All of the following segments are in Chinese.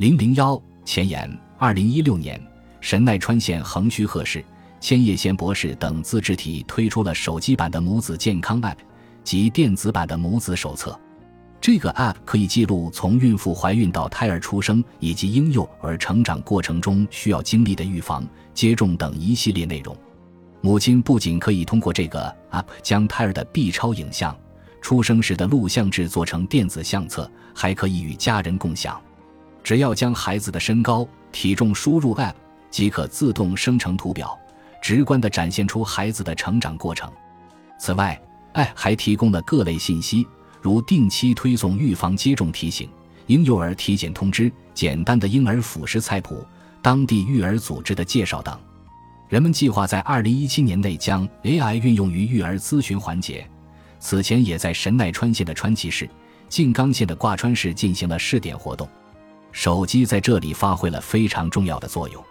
零零幺前言：二零一六年，神奈川县横须贺市、千叶县博士等自治体推出了手机版的母子健康 App 及电子版的母子手册。这个 App 可以记录从孕妇怀孕到胎儿出生以及婴幼儿成长过程中需要经历的预防、接种等一系列内容。母亲不仅可以通过这个 App 将胎儿的 B 超影像、出生时的录像制作成电子相册，还可以与家人共享。只要将孩子的身高、体重输入 App，即可自动生成图表，直观地展现出孩子的成长过程。此外，App 还提供了各类信息。如定期推送预防接种提醒、婴幼儿体检通知、简单的婴儿辅食菜谱、当地育儿组织的介绍等。人们计划在二零一七年内将 AI 运用于育儿咨询环节。此前也在神奈川县的川崎市、静冈县的挂川市进行了试点活动。手机在这里发挥了非常重要的作用。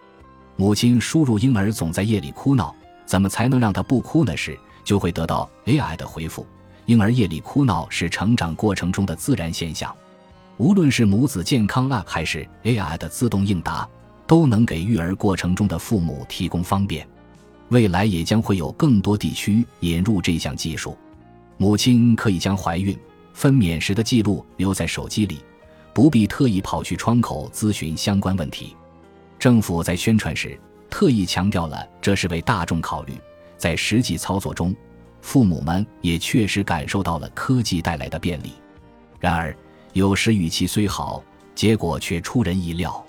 母亲输入婴儿总在夜里哭闹，怎么才能让他不哭呢？时就会得到 AI 的回复。婴儿夜里哭闹是成长过程中的自然现象，无论是母子健康 App 还是 AI 的自动应答，都能给育儿过程中的父母提供方便。未来也将会有更多地区引入这项技术，母亲可以将怀孕、分娩时的记录留在手机里，不必特意跑去窗口咨询相关问题。政府在宣传时特意强调了这是为大众考虑，在实际操作中。父母们也确实感受到了科技带来的便利，然而有时语气虽好，结果却出人意料。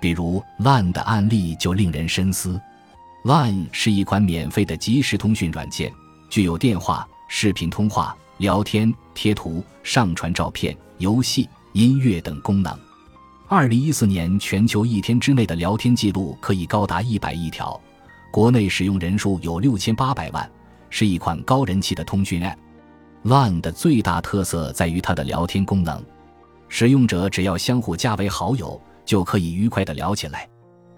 比如 Line 的案例就令人深思。Line 是一款免费的即时通讯软件，具有电话、视频通话、聊天、贴图、上传照片、游戏、音乐等功能。二零一四年全球一天之内的聊天记录可以高达一百亿条，国内使用人数有六千八百万。是一款高人气的通讯 App。Line 的最大特色在于它的聊天功能，使用者只要相互加为好友，就可以愉快地聊起来。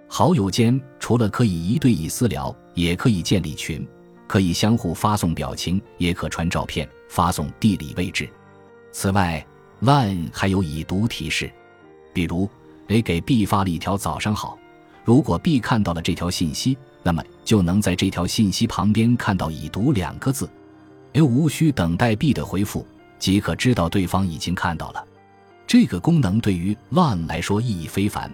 好友间除了可以一对一私聊，也可以建立群，可以相互发送表情，也可传照片、发送地理位置。此外 lan 还有已读提示，比如 A 给 B 发了一条“早上好”，如果 B 看到了这条信息。那么就能在这条信息旁边看到“已读”两个字，，A 无需等待 B 的回复，即可知道对方已经看到了。这个功能对于 Line 来说意义非凡，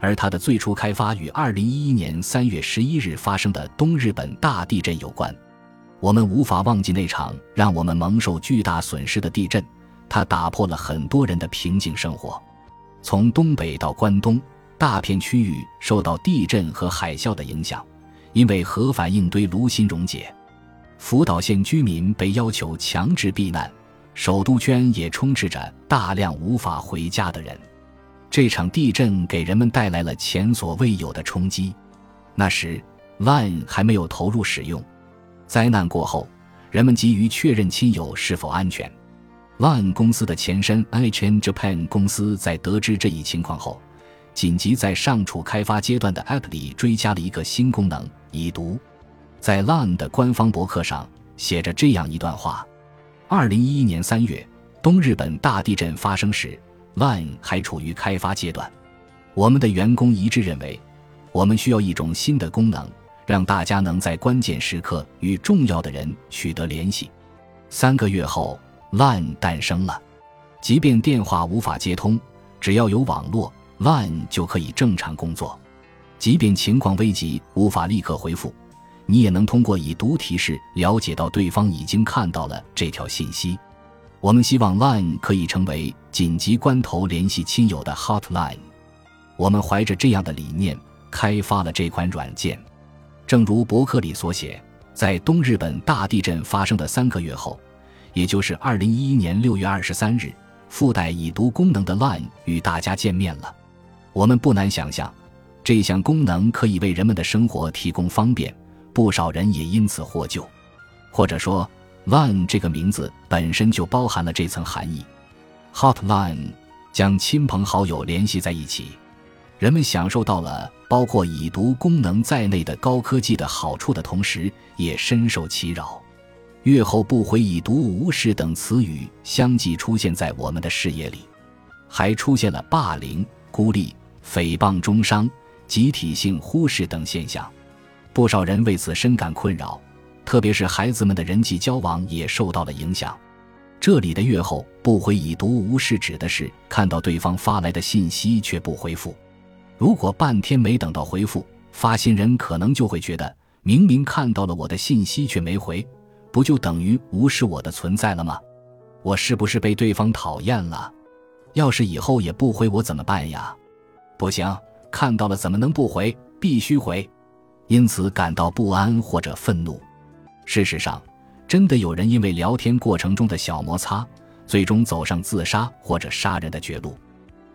而它的最初开发与2011年3月11日发生的东日本大地震有关。我们无法忘记那场让我们蒙受巨大损失的地震，它打破了很多人的平静生活。从东北到关东，大片区域受到地震和海啸的影响。因为核反应堆炉心溶解，福岛县居民被要求强制避难，首都圈也充斥着大量无法回家的人。这场地震给人们带来了前所未有的冲击。那时，Line 还没有投入使用。灾难过后，人们急于确认亲友是否安全。Line 公司的前身 NHN Japan 公司在得知这一情况后。紧急在尚处开发阶段的 App 里追加了一个新功能“已读”。在 Line 的官方博客上写着这样一段话：二零一一年三月，东日本大地震发生时，Line 还处于开发阶段。我们的员工一致认为，我们需要一种新的功能，让大家能在关键时刻与重要的人取得联系。三个月后，Line 诞生了。即便电话无法接通，只要有网络。Line 就可以正常工作，即便情况危急无法立刻回复，你也能通过已读提示了解到对方已经看到了这条信息。我们希望 Line 可以成为紧急关头联系亲友的 Hotline。我们怀着这样的理念开发了这款软件。正如博客里所写，在东日本大地震发生的三个月后，也就是2011年6月23日，附带已读功能的 Line 与大家见面了。我们不难想象，这项功能可以为人们的生活提供方便，不少人也因此获救。或者说，Line 这个名字本身就包含了这层含义。Hotline 将亲朋好友联系在一起，人们享受到了包括已读功能在内的高科技的好处的同时，也深受其扰。月后不回已读无视等词语相继出现在我们的视野里，还出现了霸凌、孤立。诽谤中伤、集体性忽视等现象，不少人为此深感困扰，特别是孩子们的人际交往也受到了影响。这里的阅后不回已读无视指的是看到对方发来的信息却不回复。如果半天没等到回复，发信人可能就会觉得明明看到了我的信息却没回，不就等于无视我的存在了吗？我是不是被对方讨厌了？要是以后也不回我怎么办呀？不行，看到了怎么能不回？必须回，因此感到不安或者愤怒。事实上。真的有人因为聊天过程中的小摩擦，最终走上自杀或者杀人的绝路。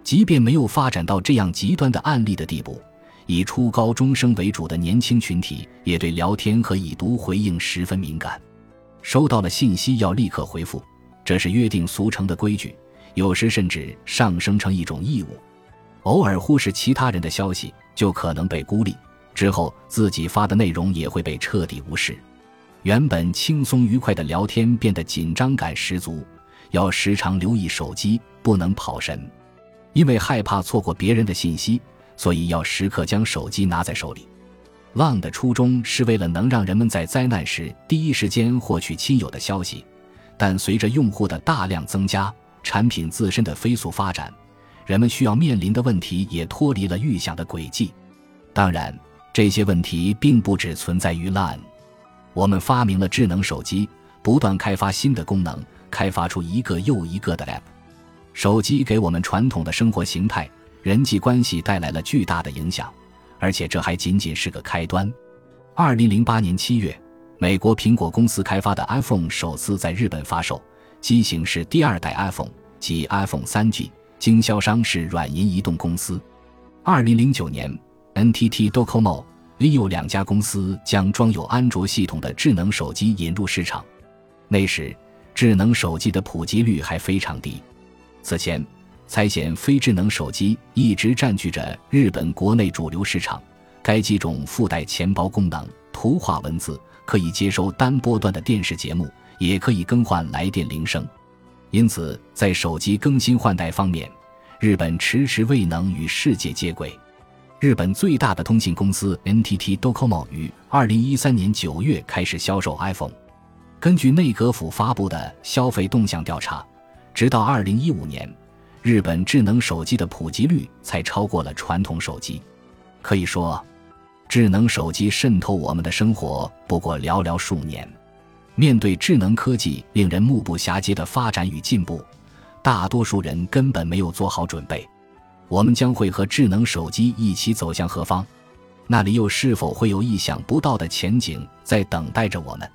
即便没有发展到这样极端的案例的地步，以初高中生为主的年轻群体也对聊天和已读回应十分敏感。收到了信息要立刻回复，这是约定俗成的规矩，有时甚至上升成一种义务。偶尔忽视其他人的消息，就可能被孤立，之后自己发的内容也会被彻底无视。原本轻松愉快的聊天变得紧张感十足，要时常留意手机，不能跑神。因为害怕错过别人的信息，所以要时刻将手机拿在手里。浪的初衷是为了能让人们在灾难时第一时间获取亲友的消息，但随着用户的大量增加，产品自身的飞速发展，人们需要面临的问题也脱离了预想的轨迹。当然，这些问题并不只存在于 LINE。我们发明了智能手机，不断开发新的功能，开发出一个又一个的 App。手机给我们传统的生活形态、人际关系带来了巨大的影响，而且这还仅仅是个开端。二零零八年七月，美国苹果公司开发的 iPhone 首次在日本发售，机型是第二代 iPhone，即 iPhone 三 G，经销商是软银移动公司。二零零九年，NTT Docomo。vivo 两家公司将装有安卓系统的智能手机引入市场。那时，智能手机的普及率还非常低。此前，猜显非智能手机一直占据着日本国内主流市场。该机种附带钱包功能、图画文字，可以接收单波段的电视节目，也可以更换来电铃声。因此，在手机更新换代方面，日本迟迟未能与世界接轨。日本最大的通信公司 NTT Docomo 于二零一三年九月开始销售 iPhone。根据内阁府发布的消费动向调查，直到二零一五年，日本智能手机的普及率才超过了传统手机。可以说，智能手机渗透我们的生活不过寥寥数年。面对智能科技令人目不暇接的发展与进步，大多数人根本没有做好准备。我们将会和智能手机一起走向何方？那里又是否会有意想不到的前景在等待着我们？